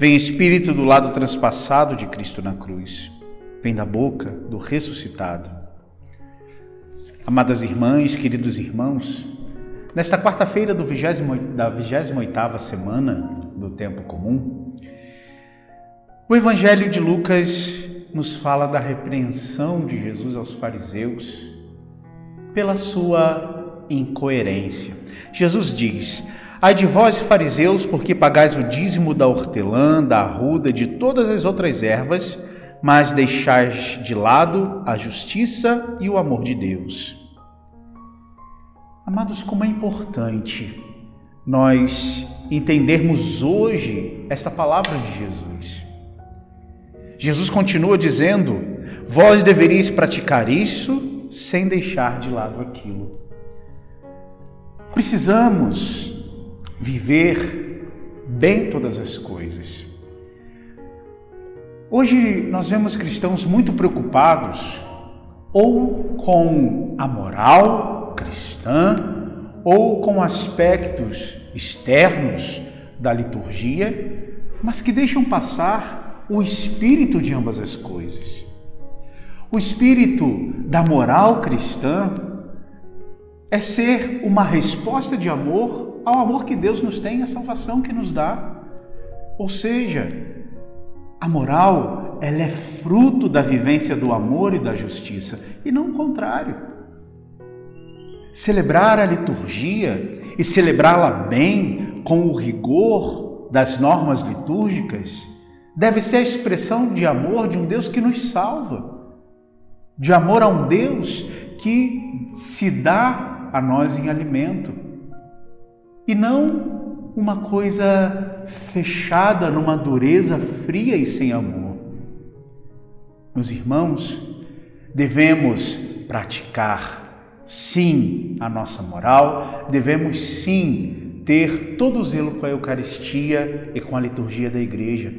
Vem Espírito do lado transpassado de Cristo na cruz. Vem da boca do ressuscitado. Amadas irmãs, queridos irmãos, nesta quarta-feira da 28ª semana do tempo comum, o Evangelho de Lucas nos fala da repreensão de Jesus aos fariseus pela sua incoerência. Jesus diz: Ai de vós, fariseus, porque pagais o dízimo da hortelã, da arruda, de todas as outras ervas, mas deixais de lado a justiça e o amor de Deus. Amados, como é importante nós entendermos hoje esta palavra de Jesus. Jesus continua dizendo: Vós deveríeis praticar isso sem deixar de lado aquilo. Precisamos viver bem todas as coisas. Hoje nós vemos cristãos muito preocupados ou com a moral cristã ou com aspectos externos da liturgia, mas que deixam passar o espírito de ambas as coisas. O espírito da moral cristã é ser uma resposta de amor ao amor que Deus nos tem, à salvação que nos dá. Ou seja, a moral, ela é fruto da vivência do amor e da justiça, e não o contrário. Celebrar a liturgia e celebrá-la bem, com o rigor das normas litúrgicas, deve ser a expressão de amor de um Deus que nos salva, de amor a um Deus que se dá a nós em alimento e não uma coisa fechada numa dureza fria e sem amor. Meus irmãos, devemos praticar sim a nossa moral, devemos sim ter todo o zelo com a Eucaristia e com a liturgia da igreja.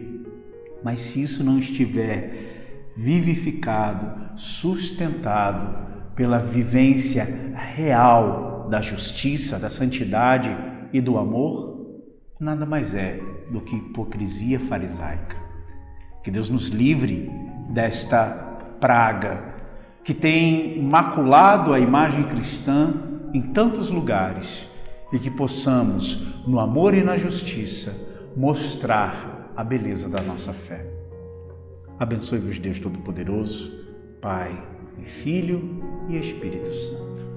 Mas se isso não estiver vivificado, sustentado pela vivência real da justiça, da santidade e do amor nada mais é do que hipocrisia farisaica. Que Deus nos livre desta praga que tem maculado a imagem cristã em tantos lugares e que possamos, no amor e na justiça, mostrar a beleza da nossa fé. Abençoe-vos Deus Todo-Poderoso, Pai e Filho e Espírito Santo.